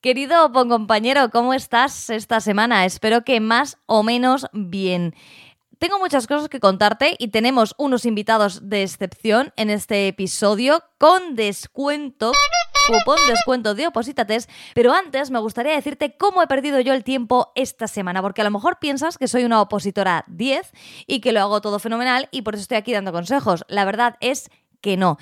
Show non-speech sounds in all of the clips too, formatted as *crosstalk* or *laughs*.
Querido compañero, ¿cómo estás esta semana? Espero que más o menos bien. Tengo muchas cosas que contarte y tenemos unos invitados de excepción en este episodio con descuento, cupón descuento de Opositates, pero antes me gustaría decirte cómo he perdido yo el tiempo esta semana, porque a lo mejor piensas que soy una opositora 10 y que lo hago todo fenomenal y por eso estoy aquí dando consejos. La verdad es que no.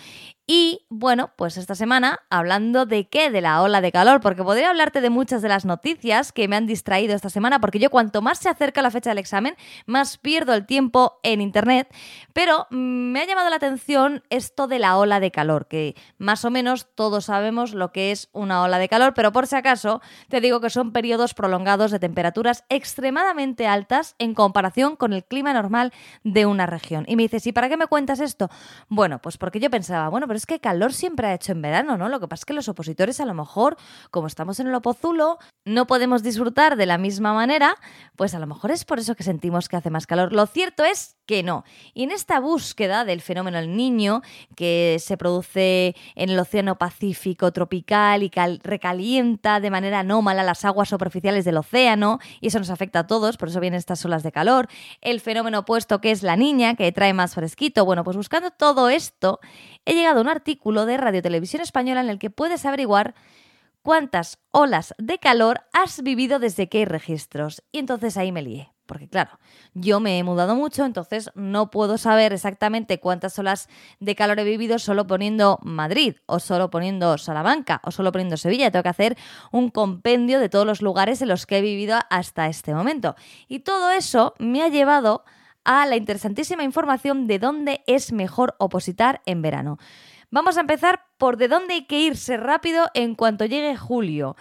Y bueno, pues esta semana, hablando de qué, de la ola de calor, porque podría hablarte de muchas de las noticias que me han distraído esta semana, porque yo cuanto más se acerca la fecha del examen, más pierdo el tiempo en Internet, pero mm, me ha llamado la atención esto de la ola de calor, que más o menos todos sabemos lo que es una ola de calor, pero por si acaso te digo que son periodos prolongados de temperaturas extremadamente altas en comparación con el clima normal de una región. Y me dices, ¿y para qué me cuentas esto? Bueno, pues porque yo pensaba, bueno, pero es que calor siempre ha hecho en verano, ¿no? Lo que pasa es que los opositores a lo mejor, como estamos en el opozulo, no podemos disfrutar de la misma manera, pues a lo mejor es por eso que sentimos que hace más calor. Lo cierto es que no. Y en esta búsqueda del fenómeno El Niño, que se produce en el Océano Pacífico tropical y recalienta de manera anómala las aguas superficiales del océano, y eso nos afecta a todos, por eso vienen estas olas de calor, el fenómeno opuesto que es la niña, que trae más fresquito, bueno, pues buscando todo esto, he llegado a un artículo de Radio Televisión Española en el que puedes averiguar cuántas olas de calor has vivido desde que hay registros. Y entonces ahí me lié. Porque claro, yo me he mudado mucho, entonces no puedo saber exactamente cuántas olas de calor he vivido solo poniendo Madrid, o solo poniendo Salamanca, o solo poniendo Sevilla. Tengo que hacer un compendio de todos los lugares en los que he vivido hasta este momento. Y todo eso me ha llevado a la interesantísima información de dónde es mejor opositar en verano. Vamos a empezar por de dónde hay que irse rápido en cuanto llegue julio.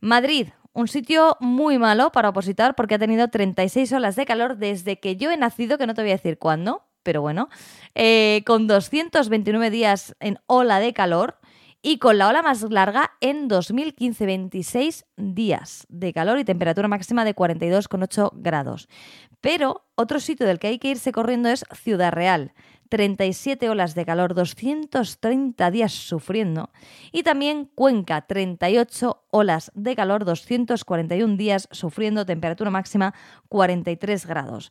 Madrid, un sitio muy malo para opositar porque ha tenido 36 olas de calor desde que yo he nacido, que no te voy a decir cuándo, pero bueno, eh, con 229 días en ola de calor y con la ola más larga en 2015, 26 días de calor y temperatura máxima de 42,8 grados. Pero otro sitio del que hay que irse corriendo es Ciudad Real. 37 olas de calor, 230 días sufriendo. Y también Cuenca, 38 olas de calor, 241 días sufriendo, temperatura máxima 43 grados.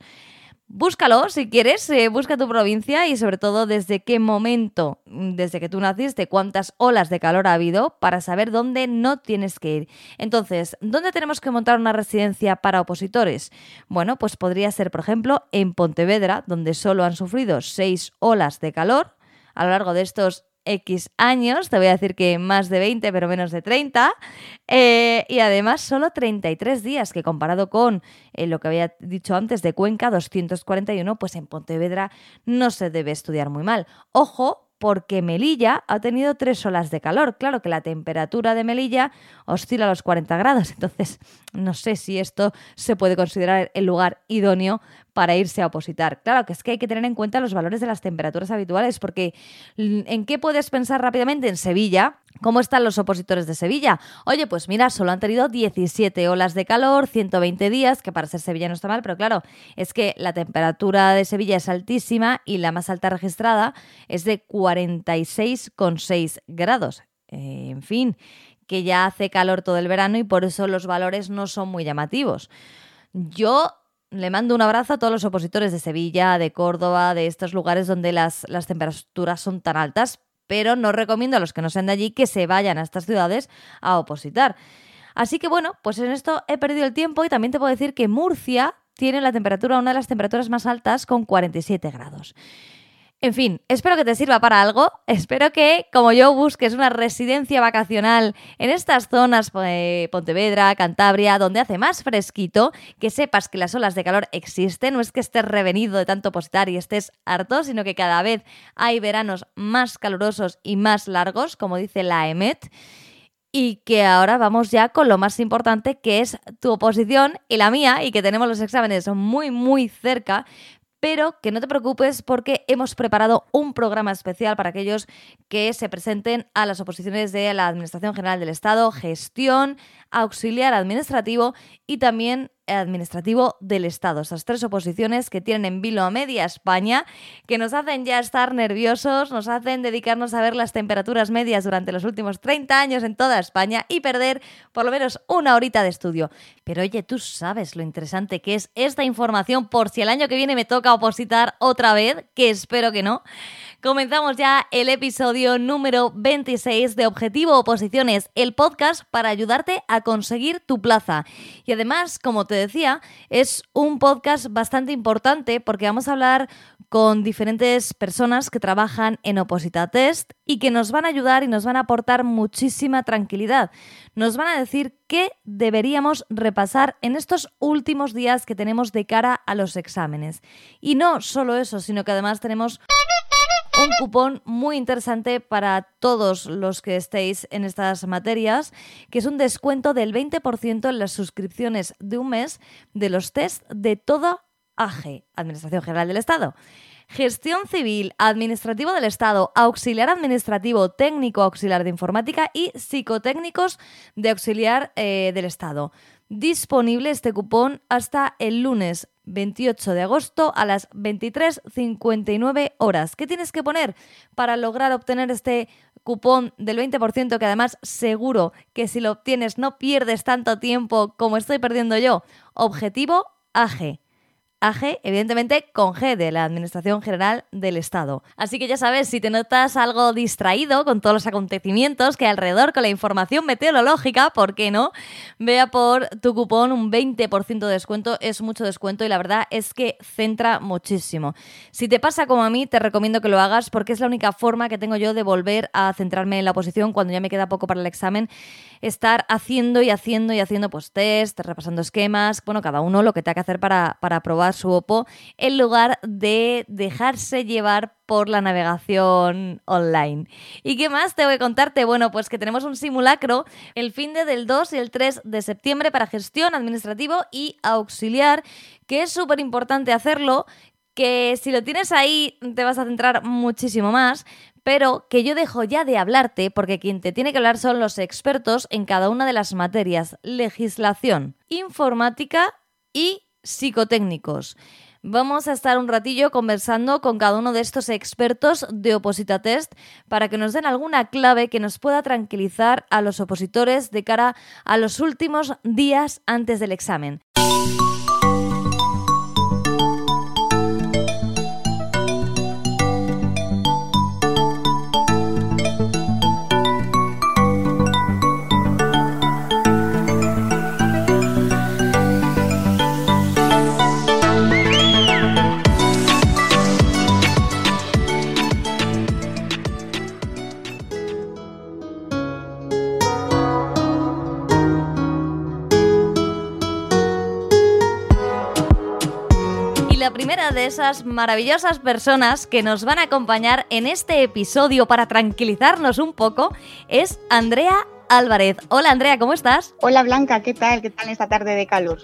Búscalo si quieres, eh, busca tu provincia y sobre todo desde qué momento, mm, desde que tú naciste, cuántas olas de calor ha habido para saber dónde no tienes que ir. Entonces, ¿dónde tenemos que montar una residencia para opositores? Bueno, pues podría ser, por ejemplo, en Pontevedra, donde solo han sufrido seis olas de calor a lo largo de estos X años, te voy a decir que más de 20 pero menos de 30, eh, y además solo 33 días, que comparado con eh, lo que había dicho antes de Cuenca, 241, pues en Pontevedra no se debe estudiar muy mal. Ojo, porque Melilla ha tenido tres olas de calor. Claro que la temperatura de Melilla oscila a los 40 grados, *laughs* entonces no sé si esto se puede considerar el lugar idóneo para irse a opositar. Claro que es que hay que tener en cuenta los valores de las temperaturas habituales, porque ¿en qué puedes pensar rápidamente? En Sevilla. ¿Cómo están los opositores de Sevilla? Oye, pues mira, solo han tenido 17 olas de calor, 120 días, que para ser Sevilla no está mal, pero claro, es que la temperatura de Sevilla es altísima y la más alta registrada es de 46,6 grados. En fin, que ya hace calor todo el verano y por eso los valores no son muy llamativos. Yo le mando un abrazo a todos los opositores de Sevilla, de Córdoba, de estos lugares donde las, las, temperaturas son tan altas, pero no recomiendo a los que no sean de allí que se vayan a estas ciudades a opositar. Así que bueno, pues en esto he perdido el tiempo y también te puedo decir que Murcia tiene la temperatura, una de las temperaturas más altas con 47 grados. En fin, espero que te sirva para algo. Espero que, como yo, busques una residencia vacacional en estas zonas, eh, Pontevedra, Cantabria, donde hace más fresquito, que sepas que las olas de calor existen. No es que estés revenido de tanto postar y estés harto, sino que cada vez hay veranos más calurosos y más largos, como dice la EMET. Y que ahora vamos ya con lo más importante, que es tu oposición y la mía, y que tenemos los exámenes muy, muy cerca pero que no te preocupes porque hemos preparado un programa especial para aquellos que se presenten a las oposiciones de la Administración General del Estado, gestión, auxiliar administrativo y también administrativo del Estado. Esas tres oposiciones que tienen en vilo a media España, que nos hacen ya estar nerviosos, nos hacen dedicarnos a ver las temperaturas medias durante los últimos 30 años en toda España y perder por lo menos una horita de estudio. Pero oye, tú sabes lo interesante que es esta información por si el año que viene me toca opositar otra vez, que espero que no. Comenzamos ya el episodio número 26 de Objetivo Oposiciones, el podcast para ayudarte a conseguir tu plaza. Y además, como te decía, es un podcast bastante importante porque vamos a hablar con diferentes personas que trabajan en Oposita Test y que nos van a ayudar y nos van a aportar muchísima tranquilidad. Nos van a decir qué deberíamos repasar en estos últimos días que tenemos de cara a los exámenes. Y no solo eso, sino que además tenemos un cupón muy interesante para todos los que estéis en estas materias, que es un descuento del 20% en las suscripciones de un mes de los test de toda AG, Administración General del Estado. Gestión civil, administrativo del Estado, auxiliar administrativo, técnico auxiliar de informática y psicotécnicos de auxiliar eh, del Estado. Disponible este cupón hasta el lunes 28 de agosto a las 23.59 horas. ¿Qué tienes que poner para lograr obtener este cupón del 20% que además seguro que si lo obtienes no pierdes tanto tiempo como estoy perdiendo yo? Objetivo AG. AG, evidentemente con G de la Administración General del Estado. Así que ya sabes, si te notas algo distraído con todos los acontecimientos que hay alrededor con la información meteorológica, ¿por qué no? Vea por tu cupón un 20% de descuento, es mucho descuento y la verdad es que centra muchísimo. Si te pasa como a mí, te recomiendo que lo hagas porque es la única forma que tengo yo de volver a centrarme en la oposición cuando ya me queda poco para el examen, estar haciendo y haciendo y haciendo pues test, repasando esquemas, bueno, cada uno lo que tenga que hacer para, para probar su OPO en lugar de dejarse llevar por la navegación online. ¿Y qué más te voy a contarte? Bueno, pues que tenemos un simulacro el fin de del 2 y el 3 de septiembre para gestión administrativo y auxiliar, que es súper importante hacerlo, que si lo tienes ahí te vas a centrar muchísimo más, pero que yo dejo ya de hablarte porque quien te tiene que hablar son los expertos en cada una de las materias, legislación, informática y psicotécnicos. Vamos a estar un ratillo conversando con cada uno de estos expertos de Oposita Test para que nos den alguna clave que nos pueda tranquilizar a los opositores de cara a los últimos días antes del examen. Primera de esas maravillosas personas que nos van a acompañar en este episodio para tranquilizarnos un poco es Andrea Álvarez. Hola Andrea, ¿cómo estás? Hola Blanca, ¿qué tal? ¿Qué tal esta tarde de calor?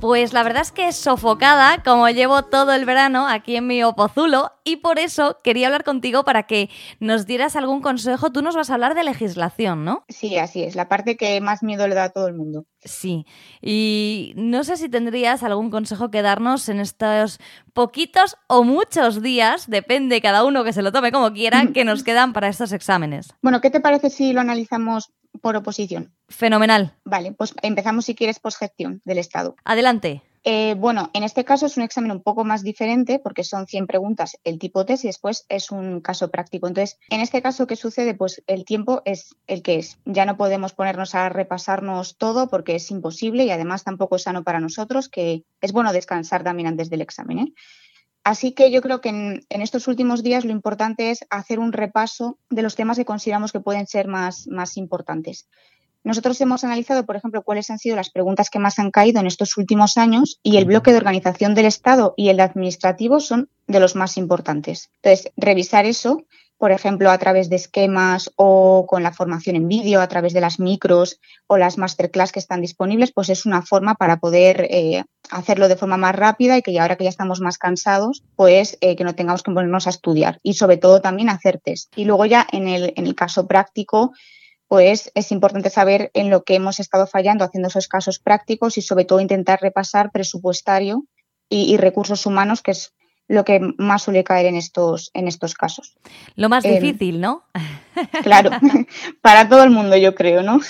Pues la verdad es que sofocada, como llevo todo el verano aquí en mi opozulo, y por eso quería hablar contigo para que nos dieras algún consejo. Tú nos vas a hablar de legislación, ¿no? Sí, así es, la parte que más miedo le da a todo el mundo. Sí, y no sé si tendrías algún consejo que darnos en estos poquitos o muchos días, depende cada uno que se lo tome como quiera, que nos *clears throat* quedan para estos exámenes. Bueno, ¿qué te parece si lo analizamos por oposición. Fenomenal. Vale, pues empezamos si quieres por gestión del Estado. Adelante. Eh, bueno, en este caso es un examen un poco más diferente porque son 100 preguntas el tipo test y después es un caso práctico. Entonces, en este caso, ¿qué sucede? Pues el tiempo es el que es. Ya no podemos ponernos a repasarnos todo porque es imposible y además tampoco es sano para nosotros, que es bueno descansar también antes del examen. ¿eh? Así que yo creo que en, estos últimos días lo importante es hacer un repaso de los temas que consideramos que pueden ser más, más importantes. Nosotros hemos analizado, por ejemplo, cuáles han sido las preguntas que más han caído en estos últimos años y el bloque de organización del Estado y el administrativo son de los más importantes. Entonces, revisar eso por ejemplo, a través de esquemas o con la formación en vídeo, a través de las micros o las masterclass que están disponibles, pues es una forma para poder eh, hacerlo de forma más rápida y que ya ahora que ya estamos más cansados, pues eh, que no tengamos que ponernos a estudiar y sobre todo también hacer test. Y luego ya en el, en el caso práctico, pues es importante saber en lo que hemos estado fallando haciendo esos casos prácticos y sobre todo intentar repasar presupuestario y, recursos humanos, que es lo que más suele caer en estos, en estos casos. Lo más em, difícil, ¿no? *laughs* Claro, *laughs* para todo el mundo yo creo, ¿no?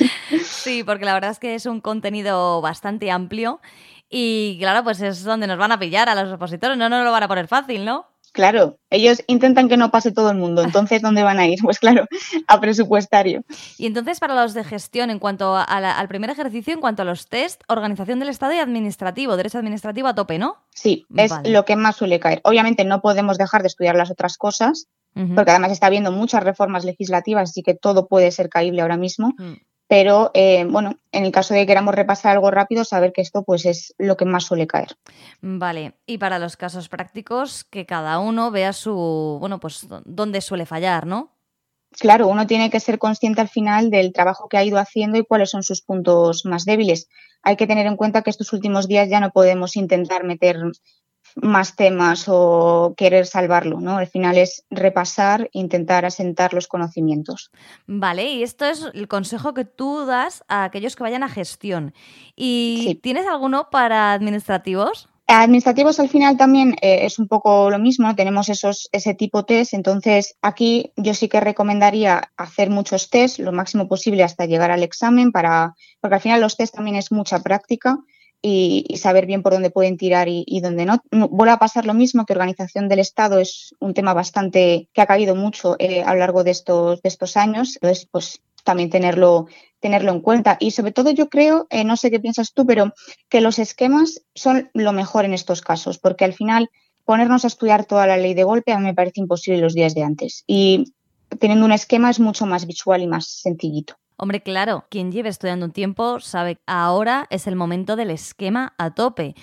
Sí, porque la verdad es que es un contenido bastante amplio y claro, pues es donde nos van a pillar a los opositores, no nos lo van a poner fácil, ¿no? Claro, ellos intentan que no pase todo el mundo, entonces ¿dónde van a ir? *laughs* Pues claro, a presupuestario. Y entonces para los de gestión, en cuanto al primer ejercicio, en cuanto a los test, organización del Estado y administrativo, derecho administrativo a tope, ¿no? Sí, es lo que más suele caer. Obviamente no podemos dejar de estudiar las otras cosas, porque además está habiendo muchas reformas legislativas, así que todo puede ser caíble ahora mismo. Mm. Pero eh, bueno, en el caso de que queramos repasar algo rápido, saber que esto pues es lo que más suele caer. Vale, y para los casos prácticos, que cada uno vea su, bueno, pues dónde suele fallar, ¿no? Claro, uno tiene que ser consciente al final del trabajo que ha ido haciendo y cuáles son sus puntos más débiles. Hay que tener en cuenta que estos últimos días ya no podemos intentar meter más temas o querer salvarlo, ¿no? Al final es repasar, intentar asentar los conocimientos. Vale, y esto es el consejo que tú das a aquellos que vayan a gestión. ¿Y tienes alguno para administrativos? Administrativos al final también eh, es un poco lo mismo, tenemos esos, ese tipo test, entonces aquí yo sí que recomendaría hacer muchos test, lo máximo posible hasta llegar al examen, para, porque al final los test también es mucha práctica y, saber bien por dónde pueden tirar y, dónde no. Vuelve a pasar lo mismo que organización del Estado es un tema bastante que ha caído mucho eh, a lo largo de estos, de estos años. Entonces, pues también tenerlo, tenerlo en cuenta. Y sobre todo yo creo, eh, no sé qué piensas tú, pero que los esquemas son lo mejor en estos casos, porque al final ponernos a estudiar toda la ley de golpe a mí me parece imposible los días de antes. Y teniendo un esquema es mucho más visual y más sencillito. Hombre, claro, quien lleve estudiando un tiempo sabe que ahora es el momento del esquema a tope.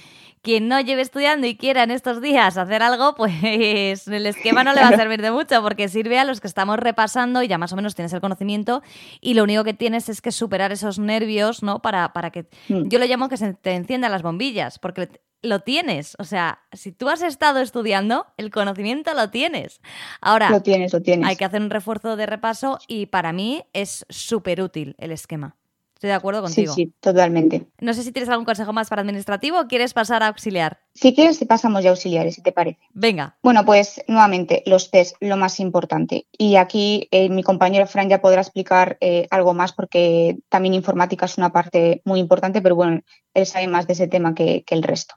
Quien no lleve estudiando y quiera en estos días hacer algo, *laughs* pues el esquema no le va a servir de mucho porque sirve a los que estamos repasando y ya más o menos tienes el conocimiento y lo único que tienes es que superar esos nervios, ¿no? Para, para que... Mm. Yo lo llamo que se te enciendan las bombillas, porque lo tienes. O sea, si tú has estado estudiando, el conocimiento lo tienes. Ahora, lo tienes, lo tienes. hay que hacer un refuerzo de repaso y para mí es súper útil el esquema. Estoy de acuerdo contigo. Sí, sí, totalmente. No sé si tienes algún consejo más para administrativo o quieres pasar a auxiliar. Si quieres, pasamos ya auxiliares, si te parece. Venga. Bueno, pues nuevamente, los test, lo más importante. Y aquí eh, mi compañero Fran ya podrá explicar eh, algo más porque también informática es una parte muy importante, pero bueno, él sabe más de ese tema que, el resto.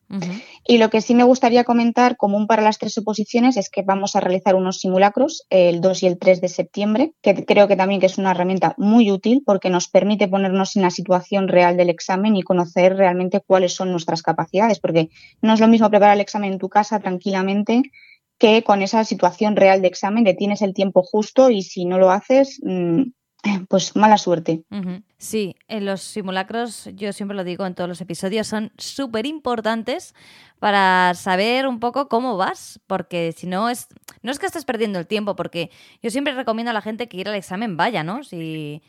Y lo que sí me gustaría comentar, común para las tres oposiciones, es que vamos a realizar unos simulacros el 2 y el 3 de septiembre, que creo que también que es una herramienta muy útil porque nos permite ponernos en la situación real del examen y conocer realmente cuáles son nuestras capacidades, porque no es lo mismo preparar el examen en tu casa tranquilamente que con esa situación real de examen de tienes el tiempo justo y si no lo haces, mm, *clears throat* pues mala suerte. Sí, en los simulacros, yo siempre lo digo en todos los episodios, son súper importantes para saber un poco cómo vas, porque si no es, no es que estés perdiendo el tiempo, porque yo siempre recomiendo a la gente que ir al examen vaya, ¿no? Si,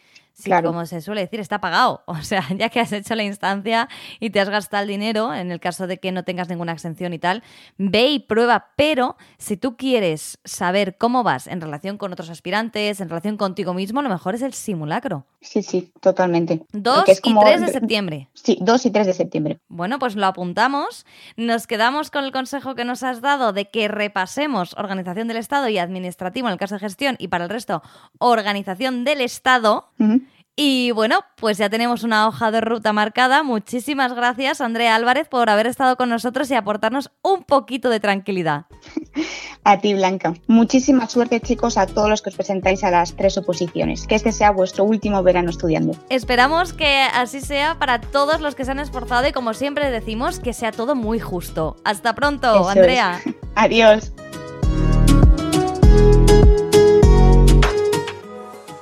como se suele decir, está pagado. *laughs* O sea, ya que has hecho la instancia y te has gastado el dinero, en el caso de que no tengas ninguna exención y tal, ve y prueba. Pero si tú quieres saber cómo vas en relación con otros aspirantes, en relación contigo mismo, lo mejor es el simulacro. Sí, sí, totalmente. 2 y 3 de septiembre. Sí, 2 y 3 de septiembre. Bueno, pues lo apuntamos. Nos quedamos con el consejo que nos has dado de que repasemos organización del Estado y administrativo en el caso de gestión y para el resto organización del Estado. Y bueno, pues ya tenemos una hoja de ruta marcada. Muchísimas gracias, Andrea Álvarez, por haber estado con nosotros y aportarnos un poquito de tranquilidad. *laughs* A ti, Blanca. Muchísima suerte, chicos, a todos los que os presentáis a las tres oposiciones. Que este sea vuestro último verano estudiando. Esperamos que así sea para todos los que se han esforzado y, como siempre decimos, que sea todo muy justo. Hasta pronto, Andrea. *laughs* Adiós.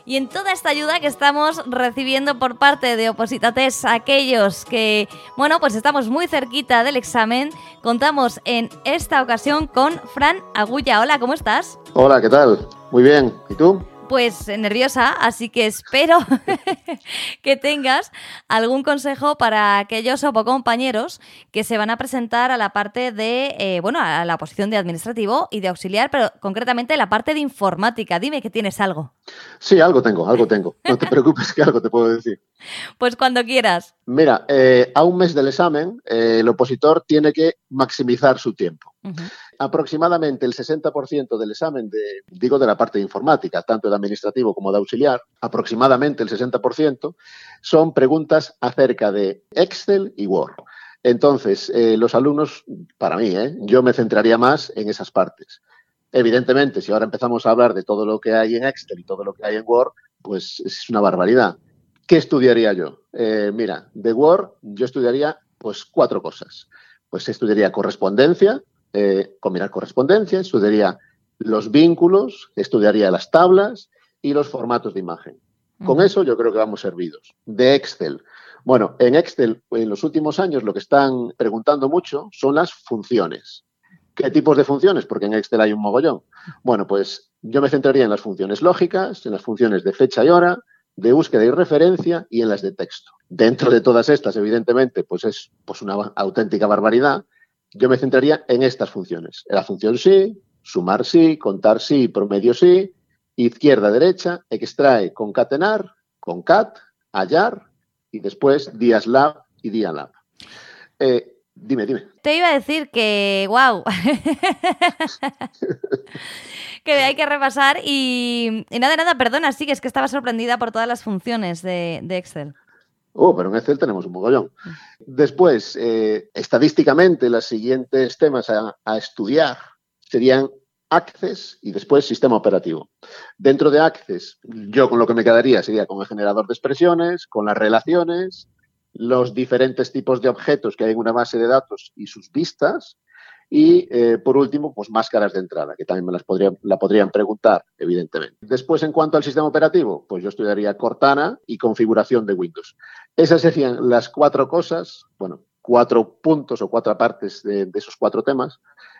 Y en toda esta ayuda que estamos recibiendo por parte de Opositates, aquellos que, bueno, pues estamos muy cerquita del examen, contamos en esta ocasión con Fran Agulla. Hola, ¿cómo estás? Hola, ¿qué tal? Muy bien. ¿Y tú? Pues nerviosa, así que espero *laughs* que tengas algún consejo para aquellos o compañeros que se van a presentar a la parte de, eh, bueno, a la posición de administrativo y de auxiliar, pero concretamente la parte de informática. Dime que tienes algo. Sí, algo tengo, algo tengo. No te *laughs* preocupes que algo te puedo decir. Pues cuando quieras. Mira, eh, a un mes del examen, eh, el opositor tiene que maximizar su tiempo. Aproximadamente el 60% del examen, de, digo de la parte de informática, tanto de administrativo como de auxiliar, aproximadamente el 60% son preguntas acerca de Excel y Word. Entonces, eh, los alumnos, para mí, yo me centraría más en esas partes. Evidentemente, si ahora empezamos a hablar de todo lo que hay en Excel y todo lo que hay en Word, pues es una barbaridad. ¿Qué estudiaría yo? Eh, mira, de Word yo estudiaría pues cuatro cosas. Pues estudiaría correspondencia, eh, combinar correspondencia, estudiaría los vínculos, estudiaría las tablas y los formatos de imagen. Con eso yo creo que vamos servidos. De Excel. Bueno, en Excel en los últimos años lo que están preguntando mucho son las funciones. ¿Qué tipos de funciones? Porque en Excel hay un mogollón. Bueno, pues yo me centraría en las funciones lógicas, en las funciones de fecha y hora, de búsqueda y referencia y en las de texto. Dentro de todas estas, evidentemente, pues es pues una auténtica barbaridad. Yo me centraría en estas funciones. la función sí, sumar sí, contar sí, promedio sí, izquierda, derecha, extrae, concatenar, concat, hallar y después diaslab y dialab. Eh, dime, dime. Te iba a decir que, wow, *laughs* que hay que repasar y, nada, nada, perdona, sí, es que estaba sorprendida por todas las funciones de, Excel. Oh, pero en Excel tenemos un mogollón. Después, eh, estadísticamente, los siguientes temas a, a, estudiar serían Access y después sistema operativo. Dentro de Access, yo con lo que me quedaría sería con el generador de expresiones, con las relaciones, los diferentes tipos de objetos que hay en una base de datos y sus vistas. Y eh, por último, pues máscaras de entrada, que también me las podrían, la podrían preguntar, evidentemente. Después, en cuanto al sistema operativo, pues yo estudiaría Cortana y configuración de Windows. Esas serían las cuatro cosas, bueno, cuatro puntos o cuatro partes de, esos cuatro temas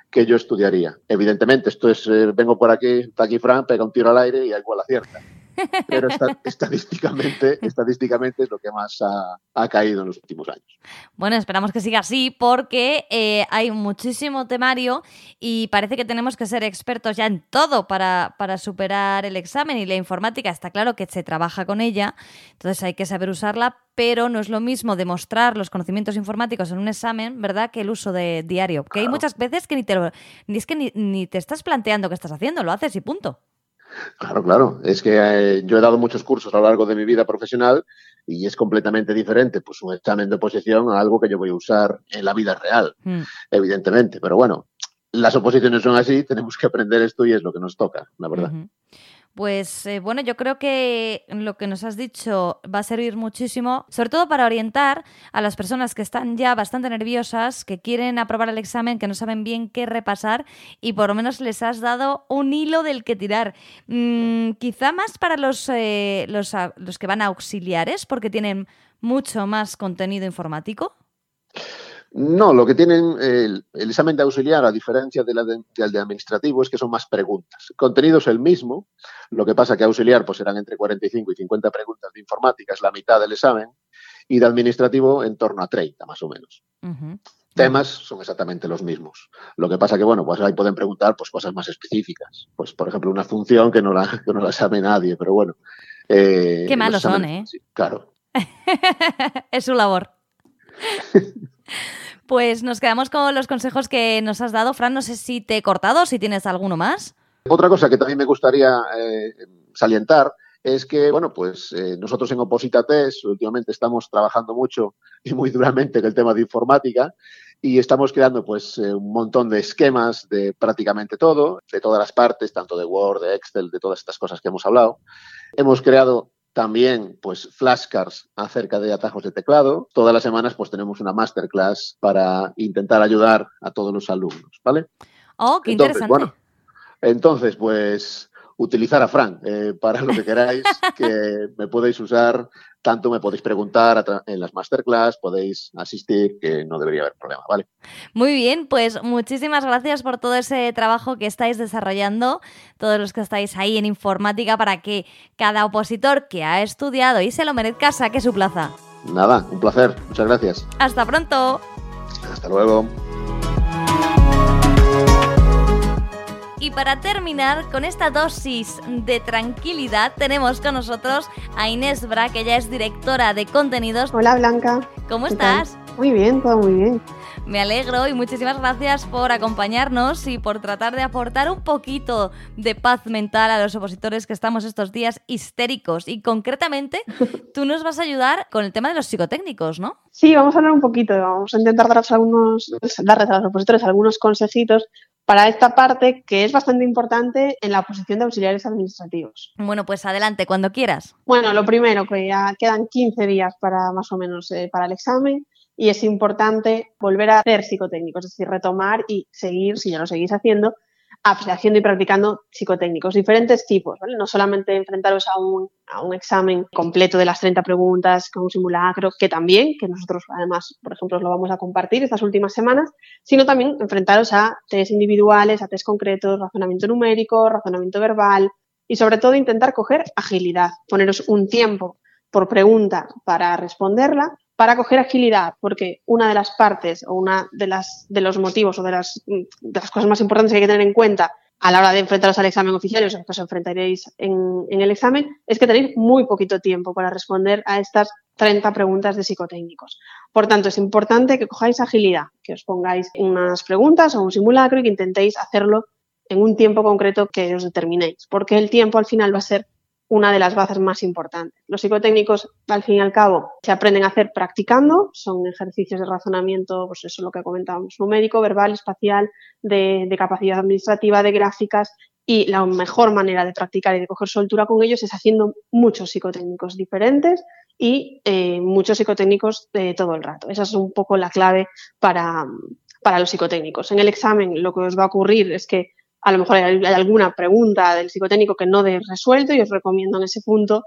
que yo estudiaría. Evidentemente, esto es, eh, vengo por aquí, está aquí Fran, pega un tiro al aire y igual acierta pero *laughs* estadísticamente, estadísticamente es lo que más ha, caído en los últimos años. Bueno, esperamos que siga así porque eh, hay muchísimo temario y parece que tenemos que ser expertos ya en todo para, para superar el examen y la informática está claro que se trabaja con ella, entonces hay que saber usarla, pero no es lo mismo demostrar los conocimientos informáticos en un examen, ¿verdad?, que el uso de diario. Que hay muchas veces que ni te lo, ni es que ni, ni te estás planteando qué estás haciendo, lo haces y punto. Claro, claro. Es que eh, yo he dado muchos cursos a lo largo de mi vida profesional y es completamente diferente pues un examen de oposición a algo que yo voy a usar en la vida real, hmm. evidentemente. Pero bueno, las oposiciones son así, *laughs* tenemos que aprender esto y es lo que nos toca, la verdad. Pues eh, bueno, yo creo que lo que nos has dicho va a servir muchísimo, sobre todo para orientar a las personas que están ya bastante nerviosas, que quieren aprobar el examen, que no saben bien qué repasar y por lo menos les has dado un hilo del que tirar. Mm, quizá más para los, eh, los, los que van a auxiliares, porque tienen mucho más contenido informático. No, lo que tienen el, examen de auxiliar, a diferencia del de, administrativo, es que son más preguntas. El contenido es el mismo, lo que pasa que auxiliar pues serán entre 45 y 50 preguntas de informática, es la mitad del examen, y de administrativo en torno a 30 más o menos. Temas son exactamente los mismos. Lo que pasa que, bueno, pues ahí pueden preguntar pues, cosas más específicas. Pues, por ejemplo, una función que no la, que no la sabe nadie, pero bueno. Eh, Qué malos son, ¿eh? claro. *laughs* es su labor. *laughs* Pues nos quedamos con los consejos que nos has dado. Fran, no sé si te he cortado, si tienes alguno más. Otra cosa que también me gustaría eh, salientar es que, bueno, pues eh, nosotros en Oposita Test últimamente estamos trabajando mucho y muy duramente en el tema de informática y estamos creando pues eh, un montón de esquemas de prácticamente todo, de todas las partes, tanto de Word, de Excel, de todas estas cosas que hemos hablado. Hemos creado también pues flashcards acerca de atajos de teclado. Todas las semanas pues tenemos una masterclass para intentar ayudar a todos los alumnos, ¿vale? Oh, qué interesante. entonces, pues utilizar a Fran eh, para lo que queráis, que me podéis usar, tanto me podéis preguntar en las masterclass, podéis asistir, que no debería haber problema, ¿vale? Muy bien, pues muchísimas gracias por todo ese trabajo que estáis desarrollando, todos los que estáis ahí en informática, para que cada opositor que ha estudiado y se lo merezca saque su plaza. Nada, un placer, muchas gracias. Hasta pronto. Hasta luego. Y para terminar con esta dosis de tranquilidad, tenemos con nosotros a Inés Bra, que ella es directora de contenidos. Hola Blanca. ¿Cómo estás? Muy bien, todo muy bien. Me alegro y muchísimas gracias por acompañarnos y por tratar de aportar un poquito de paz mental a los opositores que estamos estos días histéricos. Y concretamente, *laughs* tú nos vas a ayudar con el tema de los psicotécnicos, ¿no? Sí, vamos a hablar un poquito. Vamos a intentar darles algunos, darles a los opositores algunos consejitos para esta parte que es bastante importante en la posición de auxiliares administrativos. Bueno, pues adelante, cuando quieras. Bueno, lo primero, que ya quedan 15 días para más o menos eh, para el examen y es importante volver a hacer psicotécnicos, es decir, retomar y seguir, si ya lo seguís haciendo, haciendo y practicando psicotécnicos, diferentes tipos, ¿vale? No solamente enfrentaros a un, a un examen completo de las 30 preguntas con un simulacro, que también, que nosotros además, por ejemplo, lo vamos a compartir estas últimas semanas, sino también enfrentaros a test individuales, a test concretos, razonamiento numérico, razonamiento verbal y sobre todo intentar coger agilidad, poneros un tiempo por pregunta para responderla para coger agilidad, porque una de las partes o una de, las, de los motivos o de las, las cosas más importantes que hay que tener en cuenta a la hora de enfrentaros al examen oficial, o sea, que os enfrentaréis en, en, el examen, es que tenéis muy poquito tiempo para responder a estas 30 preguntas de psicotécnicos. Por tanto, es importante que cojáis agilidad, que os pongáis unas preguntas o un simulacro y que intentéis hacerlo en un tiempo concreto que os determinéis, porque el tiempo al final va a ser una de las bases más importantes. Los psicotécnicos, al fin y al cabo, se aprenden a hacer practicando, son ejercicios de razonamiento, pues eso es lo que comentábamos, numérico, verbal, espacial, de, capacidad administrativa, de gráficas, y la mejor manera de practicar y de coger soltura con ellos es haciendo muchos psicotécnicos diferentes y eh, muchos psicotécnicos de todo el rato. Esa es un poco la clave para, para los psicotécnicos. En el examen lo que os va a ocurrir es que a lo mejor hay, alguna pregunta del psicotécnico que no deis resuelto y os recomiendo en ese punto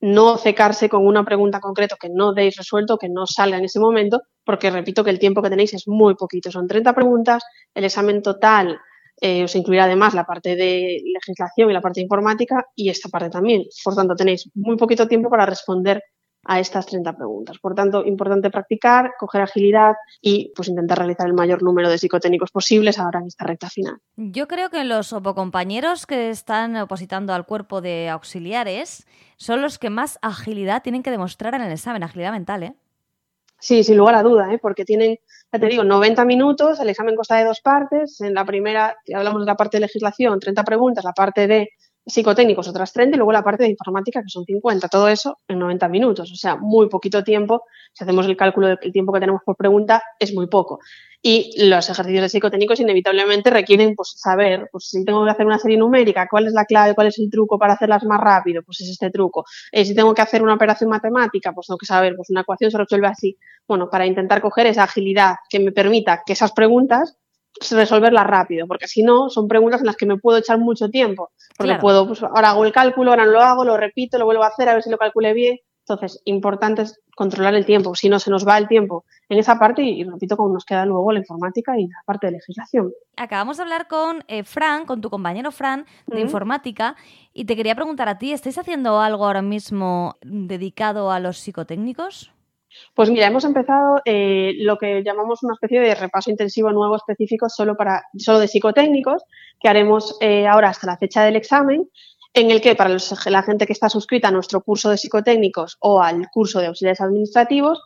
no cecarse con una pregunta concreta que no deis resuelto, que no salga en ese momento, porque repito que el tiempo que tenéis es muy poquito. Son 30 preguntas, el examen total eh, os incluirá además la parte de legislación y la parte informática y esta parte también. Por tanto, tenéis muy poquito tiempo para responder a estas 30 preguntas. Por tanto, importante practicar, coger agilidad y pues intentar realizar el mayor número de psicotécnicos posibles ahora en esta recta final. Yo creo que los opocompañeros que están opositando al cuerpo de auxiliares son los que más agilidad tienen que demostrar en el examen, agilidad mental, ¿eh? Sí, sin lugar a duda, ¿eh? porque tienen, ya te digo, 90 minutos, el examen consta de dos partes. En la primera, hablamos de la parte de legislación, 30 preguntas, la parte de psicotécnicos otras 30 y luego la parte de informática que son 50, todo eso en 90 minutos, o sea, muy poquito tiempo, si hacemos el cálculo del tiempo que tenemos por pregunta es muy poco. Y los ejercicios de psicotécnicos inevitablemente requieren pues, saber, pues si tengo que hacer una serie numérica, cuál es la clave, cuál es el truco para hacerlas más rápido, pues es este truco. Eh, si tengo que hacer una operación matemática, pues tengo que saber, pues una ecuación se resuelve así. Bueno, para intentar coger esa agilidad que me permita que esas preguntas resolverla rápido, porque si no, son preguntas en las que me puedo echar mucho tiempo, porque puedo, pues ahora hago el cálculo, ahora no lo hago, lo repito, lo vuelvo a hacer, a ver si lo calculé bien. Entonces, importante es controlar el tiempo, si no se nos va el tiempo en esa parte y, repito, como nos queda luego la informática y la parte de legislación. Acabamos de hablar con eh, Fran, con tu compañero Fran de informática, y te quería preguntar a ti, ¿estáis haciendo algo ahora mismo dedicado a los psicotécnicos? Pues mira, hemos empezado eh, lo que llamamos una especie de repaso intensivo nuevo específico solo, para, solo de psicotécnicos, que haremos eh, ahora hasta la fecha del examen, en el que para la gente que está suscrita a nuestro curso de psicotécnicos o al curso de auxiliares administrativos,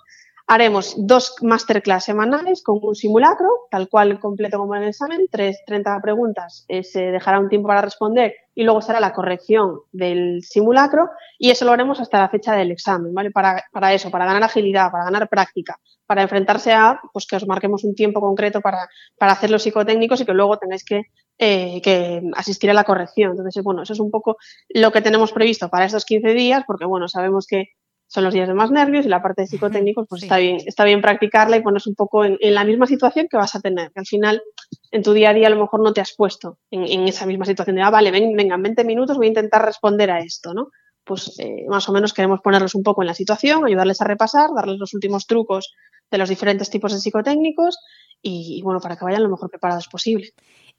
Haremos dos masterclass semanales con un simulacro, tal cual completo como en el examen, tres, 30 preguntas, eh, se dejará un tiempo para responder y luego será la corrección del simulacro y eso lo haremos hasta la fecha del examen, ¿vale? Para, para eso, para ganar agilidad, para ganar práctica, para enfrentarse a, pues que os marquemos un tiempo concreto para, para hacer los psicotécnicos y que luego tengáis que, eh, que asistir a la corrección. Entonces, bueno, eso es un poco lo que tenemos previsto para estos 15 días, porque bueno, sabemos que son los días de más nervios y la parte de psicotécnicos, pues está bien, está bien practicarla y ponerse un poco en, la misma situación que vas a tener. Que al final, en tu día a día, a lo mejor no te has puesto en, esa misma situación de, ah, vale, ven, venga, en 20 minutos voy a intentar responder a esto, ¿no? Pues eh, más o menos queremos ponerlos un poco en la situación, ayudarles a repasar, darles los últimos trucos de los diferentes tipos de psicotécnicos y, y bueno, para que vayan lo mejor preparados posible.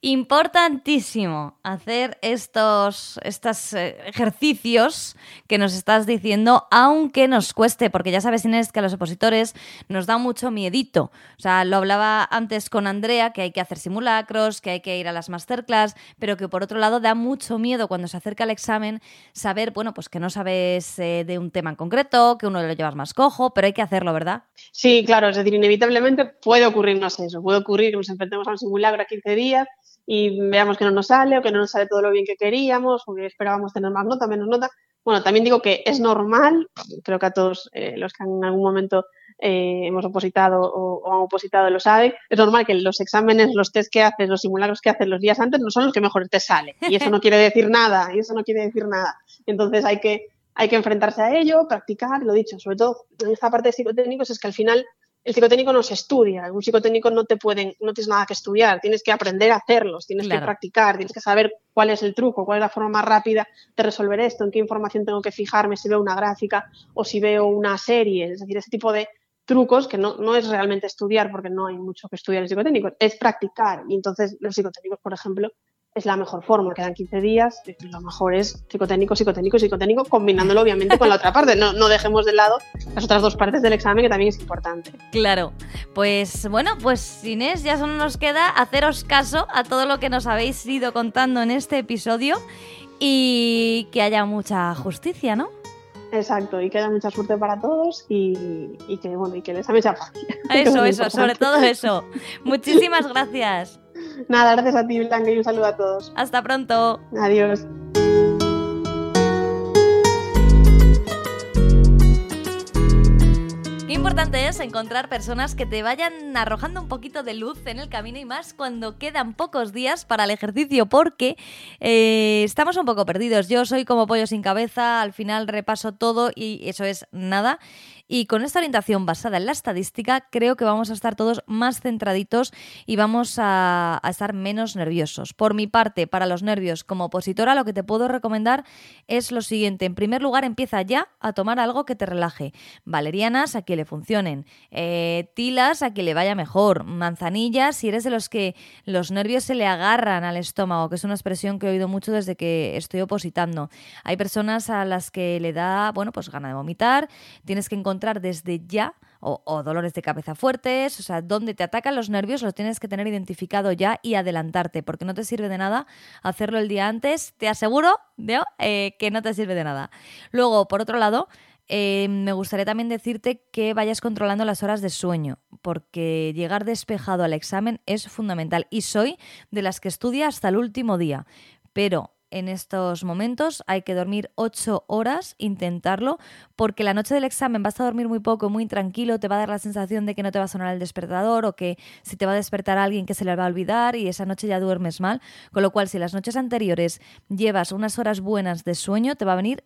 Importantísimo hacer estos, estos eh, ejercicios que nos estás diciendo, aunque nos cueste, porque ya sabes, Inés, que a los opositores nos da mucho miedito. O sea, lo hablaba antes con Andrea, que hay que hacer simulacros, que hay que ir a las masterclass, pero que por otro lado da mucho miedo cuando se acerca el examen saber, bueno, pues que no sabes eh, de un tema en concreto, que uno lo llevas más cojo, pero hay que hacerlo, ¿verdad? Sí, claro, es decir, inevitablemente puede ocurrirnos eso, puede ocurrir que nos enfrentemos a un simulacro a 15 días y veamos que no nos sale o que no nos sale todo lo bien que queríamos o que esperábamos tener más nota, menos nota. Bueno, también digo que es normal, creo que a todos eh, los que en algún momento eh, hemos opositado o, han opositado lo saben, es normal que los exámenes, los test que haces, los simulacros que haces los días antes no son los que mejor te sale. Y eso no quiere decir nada, y eso no quiere decir nada. Entonces hay que, hay que enfrentarse a ello, practicar, lo dicho, sobre todo en esta parte de psicotécnicos es que al final el psicotécnico no se estudia, un psicotécnico no te pueden, no tienes nada que estudiar, tienes que aprender a hacerlos, tienes que practicar, tienes que saber cuál es el truco, cuál es la forma más rápida de resolver esto, en qué información tengo que fijarme, si veo una gráfica o si veo una serie, es decir, ese tipo de trucos que no, no es realmente estudiar porque no hay mucho que estudiar en psicotécnicos, es practicar. Y entonces los psicotécnicos, por ejemplo, es la mejor forma. Quedan 15 días, lo mejor es psicotécnico, psicotécnico, psicotécnico, combinándolo obviamente con la otra parte. No, no dejemos de lado las otras dos partes del examen que también es importante. Claro. Pues bueno, pues Inés, ya solo nos queda haceros caso a todo lo que nos habéis ido contando en este episodio y que haya mucha justicia, ¿no? Exacto, y que haya mucha suerte para todos y, que bueno, y que el examen sea fácil. Eso, *laughs* eso, sobre todo eso. Muchísimas gracias. Nada, gracias a ti, Blanca, y un saludo a todos. Hasta pronto. Adiós. Qué importante es encontrar personas que te vayan arrojando un poquito de luz en el camino y más cuando quedan pocos días para el ejercicio porque eh, estamos un poco perdidos. Yo soy como pollo sin cabeza, al final repaso todo y eso es nada. Y con esta orientación basada en la estadística, creo que vamos a estar todos más centraditos y vamos a, estar menos nerviosos. Por mi parte, para los nervios como opositora, lo que te puedo recomendar es lo siguiente. En primer lugar, empieza ya a tomar algo que te relaje. Valerianas a que le funcionen, eh, tilas a que le vaya mejor, manzanillas si eres de los que los nervios se le agarran al estómago, que es una expresión que he oído mucho desde que estoy opositando. Hay personas a las que le da, bueno, pues gana de vomitar, tienes que encontrar desde ya o, dolores de cabeza fuertes, o sea, donde te atacan los nervios los tienes que tener identificado ya y adelantarte, porque no te sirve de nada hacerlo el día antes, te aseguro eh, que no te sirve de nada. Luego, por otro lado, eh, me gustaría también decirte que vayas controlando las horas de sueño, porque llegar despejado al examen es fundamental y soy de las que estudia hasta el último día, pero en estos momentos. Hay que dormir 8 horas, intentarlo, porque la noche del examen vas a dormir muy poco, muy tranquilo, te va a dar la sensación de que no te va a sonar el despertador o que si te va a despertar alguien que se le va a olvidar y esa noche ya duermes mal. Con lo cual, si las noches anteriores llevas unas horas buenas de sueño, te va a venir,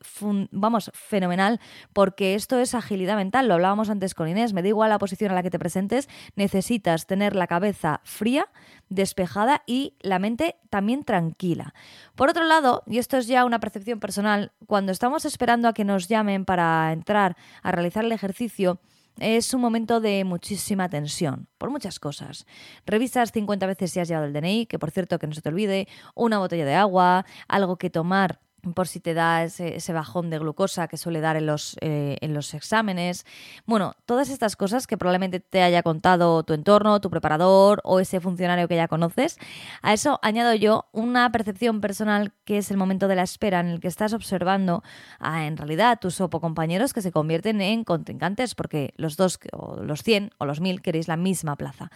vamos, fenomenal, porque esto es agilidad mental. Lo hablábamos antes con Inés, me da igual la posición a la que te presentes, necesitas tener la cabeza fría, despejada y la mente también tranquila. Por otro lado, y esto es ya una percepción personal, cuando estamos esperando a que nos llamen para entrar a realizar el ejercicio, es un momento de muchísima tensión, por muchas cosas. Revisas 50 veces si has llevado el DNI, que por cierto que no se te olvide, una botella de agua, algo que tomar por si te da ese, bajón de glucosa que suele dar en los, eh, en los exámenes. Bueno, todas estas cosas que probablemente te haya contado tu entorno, tu preparador o ese funcionario que ya conoces. A eso añado yo una percepción personal que es el momento de la espera en el que estás observando a, en realidad, a tus compañeros que se convierten en contrincantes porque los dos, o los 100 o los 1000 queréis la misma plaza.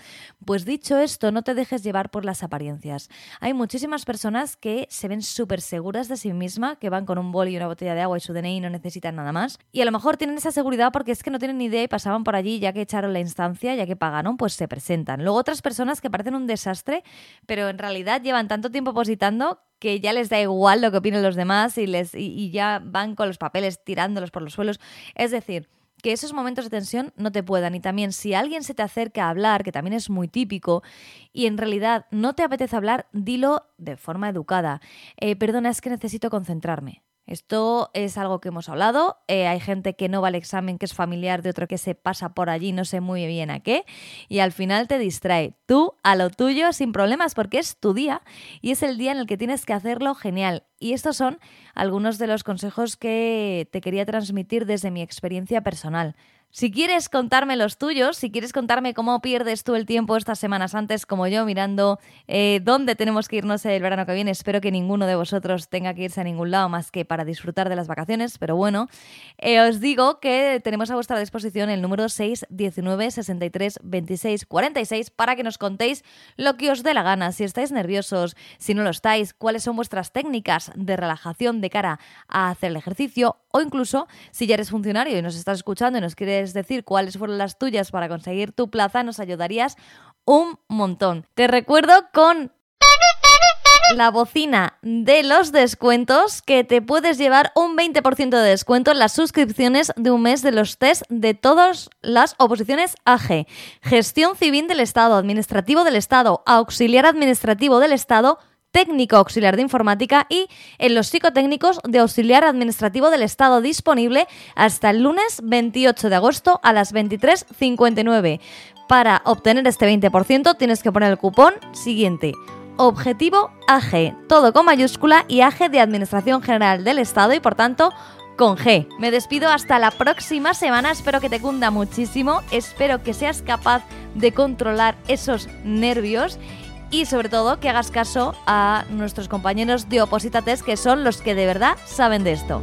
Pues dicho esto, no te dejes llevar por las apariencias. Hay muchísimas personas que se ven súper seguras de sí mismas que van con un bol y una botella de agua y su DNI y no necesitan nada más. Y a lo mejor tienen esa seguridad porque es que no tienen ni idea y pasaban por allí ya que echaron la instancia, ya que pagaron, pues se presentan. Luego otras personas que parecen un desastre, pero en realidad llevan tanto tiempo positando que ya les da igual lo que opinen los demás y, les, y ya van con los papeles tirándolos por los suelos. Es decir, que esos momentos de tensión no te puedan. Y también si alguien se te acerca a hablar, que también es muy típico, y en realidad no te apetece hablar, dilo de forma educada. Eh, perdona, es que necesito concentrarme. Esto es algo que hemos hablado. Eh, hay gente que no va al examen, que es familiar de otro que se pasa por allí, no sé muy bien a qué, y al final te distrae. Tú a lo tuyo sin problemas porque es tu día y es el día en el que tienes que hacerlo genial. Y estos son algunos de los consejos que te quería transmitir desde mi experiencia personal. Si quieres contarme los tuyos, si quieres contarme cómo pierdes tú el tiempo estas semanas antes, como yo, mirando eh, dónde tenemos que irnos el verano que viene, espero que ninguno de vosotros tenga que irse a ningún lado más que para disfrutar de las vacaciones, pero bueno, eh, os digo que tenemos a vuestra disposición el número 619 63 26 46 para que nos contéis lo que os dé la gana, si estáis nerviosos, si no lo estáis, cuáles son vuestras técnicas de relajación de cara a hacer el ejercicio o incluso si ya eres funcionario y nos estás escuchando y nos quieres decir cuáles fueron las tuyas para conseguir tu plaza, nos ayudarías un montón. Te recuerdo con la bocina de los descuentos que te puedes llevar un 20% de descuento en las suscripciones de un mes de los test de todas las oposiciones AG. Gestión civil del Estado, administrativo del Estado, auxiliar administrativo del Estado, técnico auxiliar de informática y en los psicotécnicos de auxiliar administrativo del Estado disponible hasta el lunes 28 de agosto a las 23.59. Para obtener este 20% tienes que poner el cupón siguiente. Objetivo AG, todo con mayúscula y AG de Administración General del Estado y por tanto con G. Me despido hasta la próxima semana, espero que te cunda muchísimo, espero que seas capaz de controlar esos nervios y sobre todo que hagas caso a nuestros compañeros de Opositates que son los que de verdad saben de esto.